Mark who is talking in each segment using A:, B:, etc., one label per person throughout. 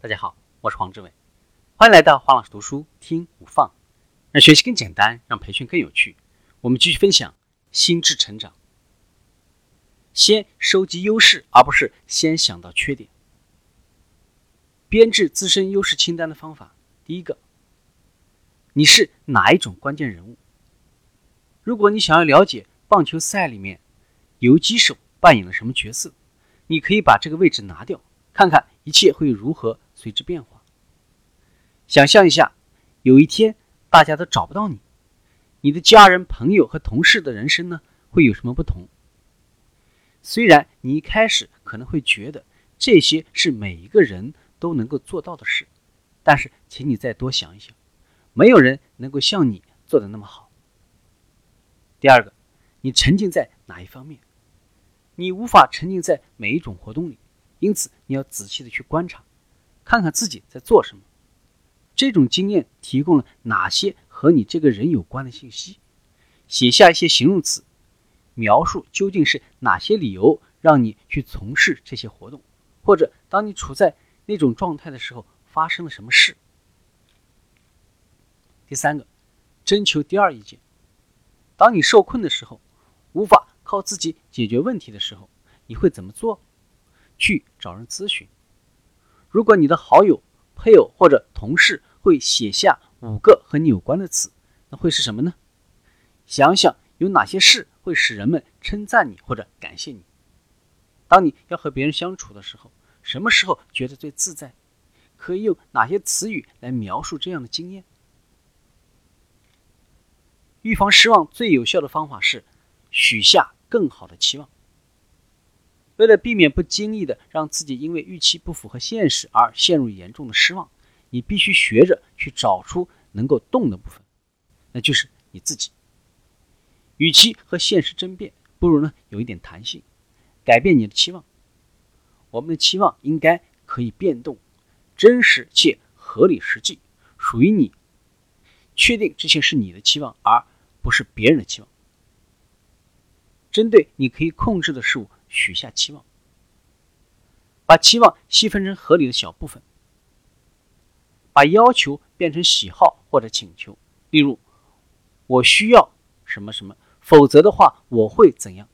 A: 大家好，我是黄志伟，欢迎来到黄老师读书听无放，让学习更简单，让培训更有趣。我们继续分享心智成长。先收集优势，而不是先想到缺点。编制自身优势清单的方法，第一个，你是哪一种关键人物？如果你想要了解棒球赛里面游击手扮演了什么角色，你可以把这个位置拿掉，看看一切会如何。随之变化。想象一下，有一天大家都找不到你，你的家人、朋友和同事的人生呢，会有什么不同？虽然你一开始可能会觉得这些是每一个人都能够做到的事，但是，请你再多想一想，没有人能够像你做的那么好。第二个，你沉浸在哪一方面？你无法沉浸在每一种活动里，因此你要仔细的去观察。看看自己在做什么，这种经验提供了哪些和你这个人有关的信息？写下一些形容词，描述究竟是哪些理由让你去从事这些活动，或者当你处在那种状态的时候发生了什么事。第三个，征求第二意见。当你受困的时候，无法靠自己解决问题的时候，你会怎么做？去找人咨询。如果你的好友、配偶或者同事会写下五个和你有关的词，那会是什么呢？想想有哪些事会使人们称赞你或者感谢你。当你要和别人相处的时候，什么时候觉得最自在？可以用哪些词语来描述这样的经验？预防失望最有效的方法是许下更好的期望。为了避免不经意的让自己因为预期不符合现实而陷入严重的失望，你必须学着去找出能够动的部分，那就是你自己。与其和现实争辩，不如呢有一点弹性，改变你的期望。我们的期望应该可以变动，真实且合理实际，属于你。确定这些是你的期望，而不是别人的期望。针对你可以控制的事物。许下期望，把期望细分成合理的小部分，把要求变成喜好或者请求。例如，我需要什么什么，否则的话我会怎样？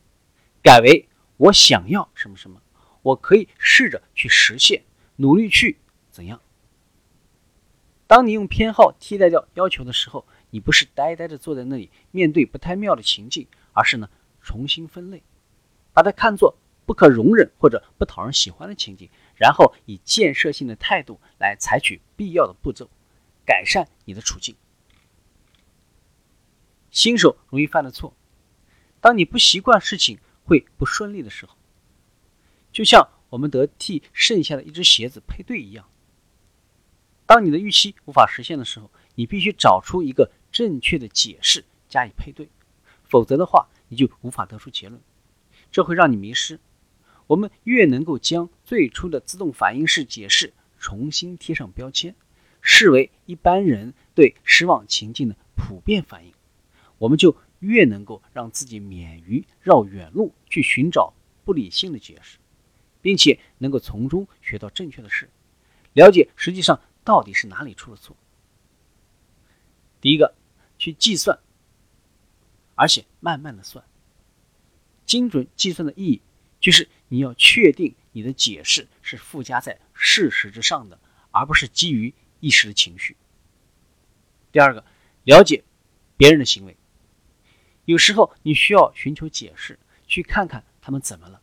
A: 改为我想要什么什么，我可以试着去实现，努力去怎样？当你用偏好替代掉要求的时候，你不是呆呆的坐在那里面对不太妙的情境，而是呢重新分类。把它看作不可容忍或者不讨人喜欢的情景，然后以建设性的态度来采取必要的步骤，改善你的处境。新手容易犯的错，当你不习惯事情会不顺利的时候，就像我们得替剩下的一只鞋子配对一样。当你的预期无法实现的时候，你必须找出一个正确的解释加以配对，否则的话，你就无法得出结论。这会让你迷失。我们越能够将最初的自动反应式解释重新贴上标签，视为一般人对失望情境的普遍反应，我们就越能够让自己免于绕远路去寻找不理性的解释，并且能够从中学到正确的事，了解实际上到底是哪里出了错。第一个，去计算，而且慢慢的算。精准计算的意义，就是你要确定你的解释是附加在事实之上的，而不是基于一时的情绪。第二个，了解别人的行为，有时候你需要寻求解释，去看看他们怎么了。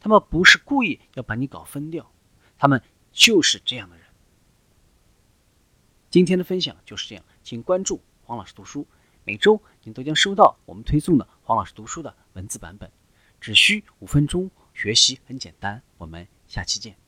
A: 他们不是故意要把你搞疯掉，他们就是这样的人。今天的分享就是这样，请关注黄老师读书。每周您都将收到我们推送的黄老师读书的文字版本，只需五分钟，学习很简单。我们下期见。